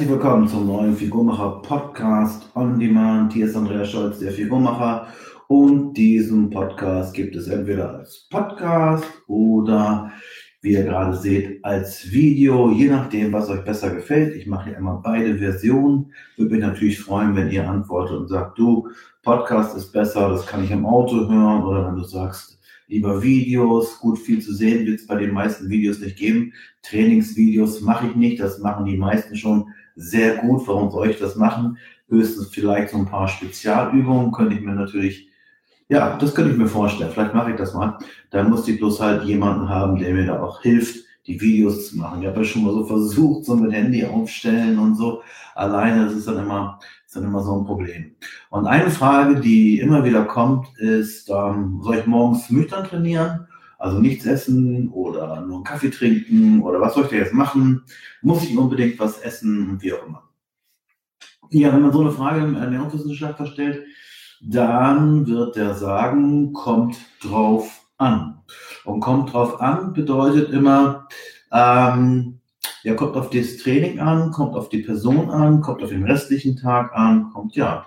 Herzlich willkommen zum neuen Figurmacher Podcast on Demand. Hier ist Andreas Scholz, der Figurmacher. Und diesen Podcast gibt es entweder als Podcast oder, wie ihr gerade seht, als Video, je nachdem, was euch besser gefällt. Ich mache ja immer beide Versionen. Würde mich natürlich freuen, wenn ihr antwortet und sagt, du, Podcast ist besser, das kann ich im Auto hören. Oder wenn du sagst, lieber Videos. Gut, viel zu sehen wird es bei den meisten Videos nicht geben. Trainingsvideos mache ich nicht, das machen die meisten schon sehr gut. Warum soll ich das machen? Höchstens vielleicht so ein paar Spezialübungen könnte ich mir natürlich, ja, das könnte ich mir vorstellen. Vielleicht mache ich das mal. Dann muss ich bloß halt jemanden haben, der mir da auch hilft, die Videos zu machen. Ich habe ja schon mal so versucht, so mit Handy aufstellen und so. Alleine, das ist dann immer, ist dann immer so ein Problem. Und eine Frage, die immer wieder kommt, ist, ähm, soll ich morgens nüchtern trainieren? Also nichts essen oder nur einen Kaffee trinken oder was soll ich da jetzt machen? Muss ich unbedingt was essen und wie auch immer? Ja, wenn man so eine Frage im Ernährungswissenschaftler stellt, dann wird der sagen, kommt drauf an. Und kommt drauf an bedeutet immer, ähm, ja, kommt auf das Training an, kommt auf die Person an, kommt auf den restlichen Tag an, kommt ja,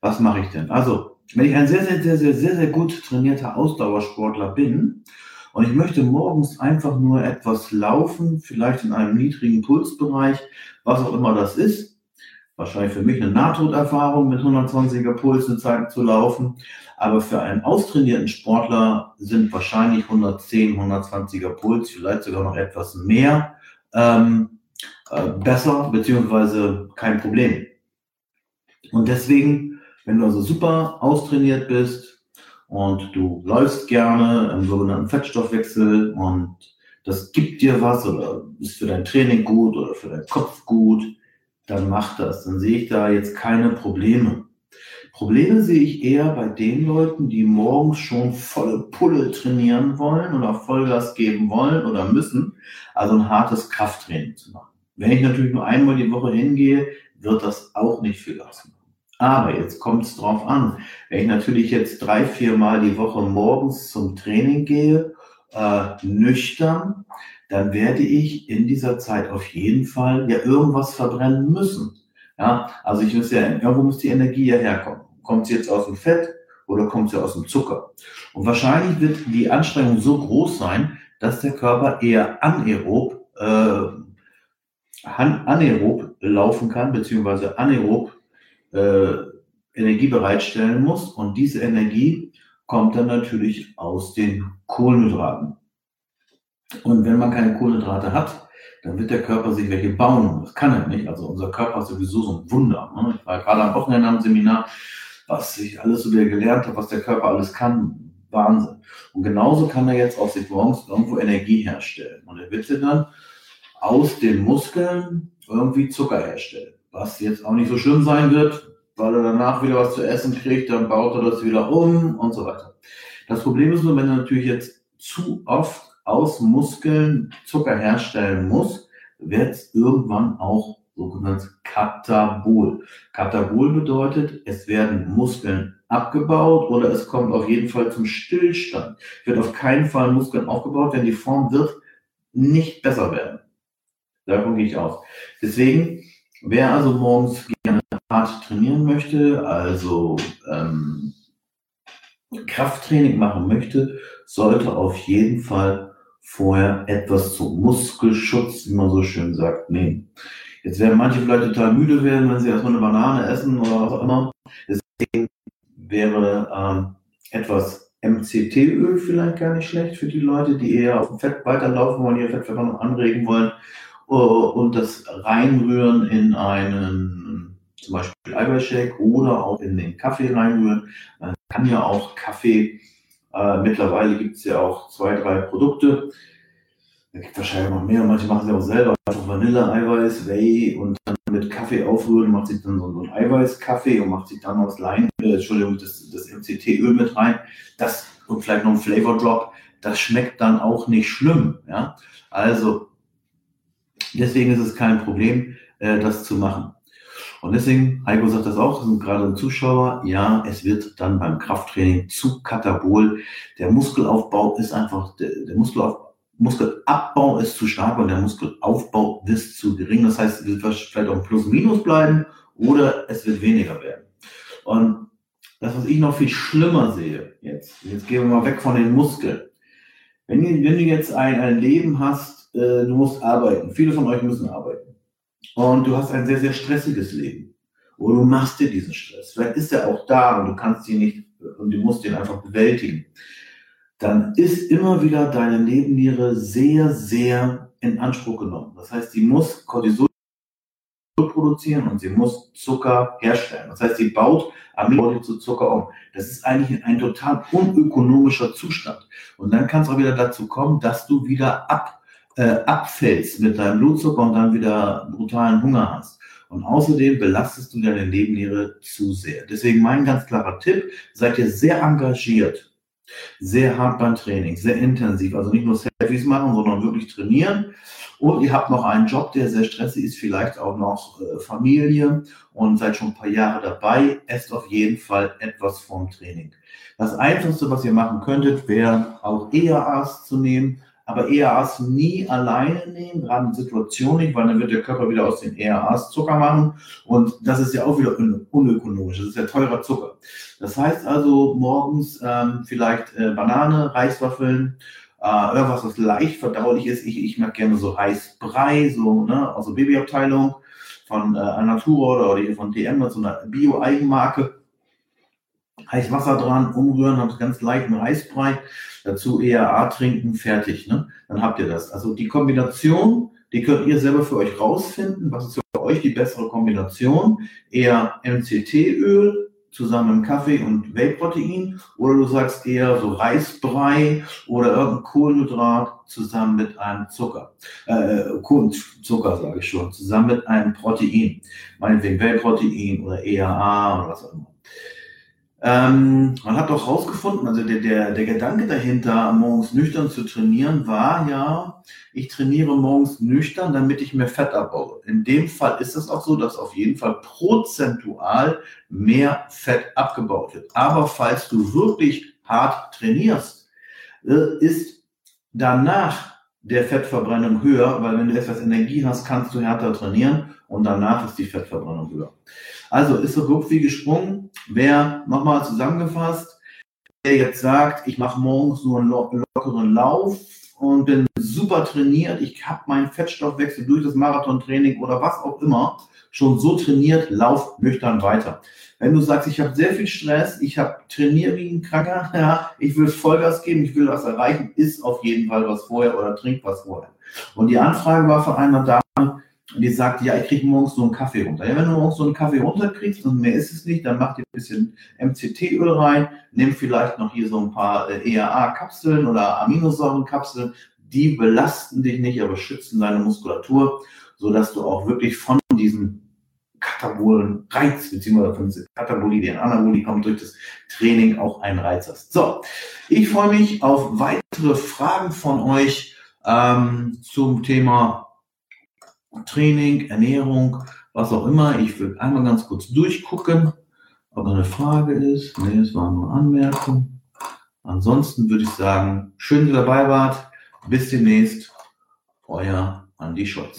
was mache ich denn? Also, wenn ich ein sehr, sehr, sehr, sehr, sehr, sehr gut trainierter Ausdauersportler bin und ich möchte morgens einfach nur etwas laufen, vielleicht in einem niedrigen Pulsbereich, was auch immer das ist, wahrscheinlich für mich eine Nahtoderfahrung mit 120er Puls eine Zeit zu laufen. Aber für einen austrainierten Sportler sind wahrscheinlich 110, 120er Puls, vielleicht sogar noch etwas mehr, ähm, äh, besser, beziehungsweise kein Problem. Und deswegen, wenn du also super austrainiert bist und du läufst gerne im sogenannten Fettstoffwechsel und das gibt dir was oder ist für dein Training gut oder für deinen Kopf gut, dann mach das. Dann sehe ich da jetzt keine Probleme. Probleme sehe ich eher bei den Leuten, die morgens schon volle Pulle trainieren wollen oder Vollgas geben wollen oder müssen, also ein hartes Krafttraining zu machen. Wenn ich natürlich nur einmal die Woche hingehe, wird das auch nicht viel ausmachen. Aber jetzt kommt es drauf an. Wenn ich natürlich jetzt drei, vier Mal die Woche morgens zum Training gehe, äh, nüchtern, dann werde ich in dieser Zeit auf jeden Fall ja irgendwas verbrennen müssen. Ja, also ich muss ja, irgendwo muss die Energie ja herkommen. Kommt sie jetzt aus dem Fett oder kommt sie aus dem Zucker? Und wahrscheinlich wird die Anstrengung so groß sein, dass der Körper eher anaerob, äh, anaerob laufen kann, beziehungsweise anaerob äh, Energie bereitstellen muss. Und diese Energie kommt dann natürlich aus den Kohlenhydraten. Und wenn man keine Kohlenhydrate hat, dann wird der Körper sich welche bauen. Das kann er nicht. Also unser Körper ist sowieso so ein Wunder. Ne? Ich war gerade am Wochenende am Seminar, was ich alles so wieder gelernt habe, was der Körper alles kann. Wahnsinn. Und genauso kann er jetzt aus sich morgens irgendwo Energie herstellen. Und er wird dann aus den Muskeln irgendwie Zucker herstellen. Was jetzt auch nicht so schlimm sein wird, weil er danach wieder was zu essen kriegt, dann baut er das wieder um und so weiter. Das Problem ist nur, wenn er natürlich jetzt zu oft aus Muskeln Zucker herstellen muss, wird es irgendwann auch sogenannt Katabol. Katabol bedeutet, es werden Muskeln abgebaut oder es kommt auf jeden Fall zum Stillstand. Wird auf keinen Fall Muskeln aufgebaut, denn die Form wird nicht besser werden. Davon gehe ich aus. Deswegen, wer also morgens gerne hart trainieren möchte, also ähm, Krafttraining machen möchte, sollte auf jeden Fall vorher etwas zum Muskelschutz, wie man so schön sagt, nehmen. Jetzt werden manche vielleicht total müde werden, wenn sie erstmal eine Banane essen oder was auch immer. Deswegen wäre ähm, etwas MCT-Öl vielleicht gar nicht schlecht für die Leute, die eher auf dem Fett weiterlaufen wollen, ihr Fettverbrennung anregen wollen uh, und das reinrühren in einen zum Beispiel Eiweißshake oder auch in den Kaffee reinrühren. Man kann ja auch Kaffee äh, mittlerweile gibt es ja auch zwei, drei Produkte. Da gibt es wahrscheinlich noch mehr. Manche machen sie auch selber. Einfach Vanille, Eiweiß, Whey und dann mit Kaffee aufrühren, macht sich dann so, einen Eiweißkaffee und macht sich dann aus Lein, äh, Entschuldigung, das, das MCT-Öl mit rein. Das und vielleicht noch ein Flavor Drop. Das schmeckt dann auch nicht schlimm. Ja? Also, deswegen ist es kein Problem, äh, das zu machen. Und deswegen, Heiko sagt das auch, sind gerade ein Zuschauer, ja, es wird dann beim Krafttraining zu katabol. Der Muskelaufbau ist einfach, der, der Muskelaufbau Muskelabbau ist zu stark und der Muskelaufbau ist zu gering. Das heißt, es wird vielleicht auch Plus-Minus bleiben oder es wird weniger werden. Und das, was ich noch viel schlimmer sehe, jetzt, jetzt gehen wir mal weg von den Muskeln. Wenn, wenn du jetzt ein, ein Leben hast, äh, du musst arbeiten, viele von euch müssen arbeiten, und du hast ein sehr, sehr stressiges Leben, oder du machst dir diesen Stress, vielleicht ist er auch da und du kannst ihn nicht, und du musst ihn einfach bewältigen, dann ist immer wieder deine Nebenniere sehr, sehr in Anspruch genommen. Das heißt, sie muss Cortisol produzieren und sie muss Zucker herstellen. Das heißt, sie baut Aminosäuren zu Zucker um. Das ist eigentlich ein total unökonomischer Zustand. Und dann kann es auch wieder dazu kommen, dass du wieder ab, äh, abfällst mit deinem Blutzucker und dann wieder brutalen Hunger hast. Und außerdem belastest du deine Nebenniere zu sehr. Deswegen mein ganz klarer Tipp, seid ihr sehr engagiert, sehr hart beim Training, sehr intensiv. Also nicht nur Selfies machen, sondern wirklich trainieren und ihr habt noch einen Job, der sehr stressig ist, vielleicht auch noch äh, Familie und seid schon ein paar Jahre dabei. Esst auf jeden Fall etwas vom Training. Das Einfachste, was ihr machen könntet, wäre auch EAAs zu nehmen, aber EAAs nie alleine nehmen, gerade in Situationen nicht, weil dann wird der Körper wieder aus den EAAs Zucker machen und das ist ja auch wieder unökonomisch, das ist ja teurer Zucker. Das heißt also morgens ähm, vielleicht äh, Banane, Reiswaffeln äh, irgendwas, was leicht verdaulich ist. Ich, ich mag gerne so Reisbrei, so, ne, also Babyabteilung von äh, Natura oder von DM, so eine Bio-Eigenmarke. Heiß Wasser dran, umrühren, habt ganz leichten Reisbrei, dazu ERA trinken, fertig, ne? Dann habt ihr das. Also die Kombination, die könnt ihr selber für euch rausfinden. Was ist für euch die bessere Kombination? Eher MCT-Öl zusammen mit Kaffee und Whey-Protein oder du sagst eher so Reisbrei oder irgendein Kohlenhydrat zusammen mit einem Zucker. Äh, Zucker sage ich schon, zusammen mit einem Protein. Meinetwegen Whey-Protein oder EAA oder was auch immer. Ähm, man hat doch herausgefunden, also der, der, der Gedanke dahinter, morgens nüchtern zu trainieren, war ja, ich trainiere morgens nüchtern, damit ich mehr Fett abbaue. In dem Fall ist es auch so, dass auf jeden Fall prozentual mehr Fett abgebaut wird. Aber falls du wirklich hart trainierst, äh, ist danach der Fettverbrennung höher, weil wenn du etwas Energie hast, kannst du härter trainieren und danach ist die Fettverbrennung höher. Also ist so grob wie gesprungen. Wer nochmal zusammengefasst, der jetzt sagt, ich mache morgens nur einen lockeren Lauf und bin super trainiert, ich habe meinen Fettstoffwechsel durch das Marathontraining oder was auch immer schon so trainiert, lauf nüchtern weiter. Wenn du sagst, ich habe sehr viel Stress, ich habe trainiere wie ein Kranker, ja, ich will Vollgas geben, ich will was erreichen, ist auf jeden Fall was vorher oder trink was vorher. Und die Anfrage war von einer Dame, und die sagt, ja, ich kriege morgens so einen Kaffee runter. Ja, wenn du morgens so einen Kaffee runterkriegst und mehr ist es nicht, dann mach dir ein bisschen MCT-Öl rein, nimm vielleicht noch hier so ein paar äh, EAA-Kapseln oder Aminosäurenkapseln. Die belasten dich nicht, aber schützen deine Muskulatur, sodass du auch wirklich von diesem katabolen Reiz, beziehungsweise von Katabolie, die Anabolie kommt durch das Training, auch einen Reiz hast. So, ich freue mich auf weitere Fragen von euch ähm, zum Thema Training, Ernährung, was auch immer. Ich will einmal ganz kurz durchgucken, ob eine Frage ist. Nee, es war nur Anmerkung. Ansonsten würde ich sagen, schön, dass ihr dabei wart. Bis demnächst. Euer Andi Scholz.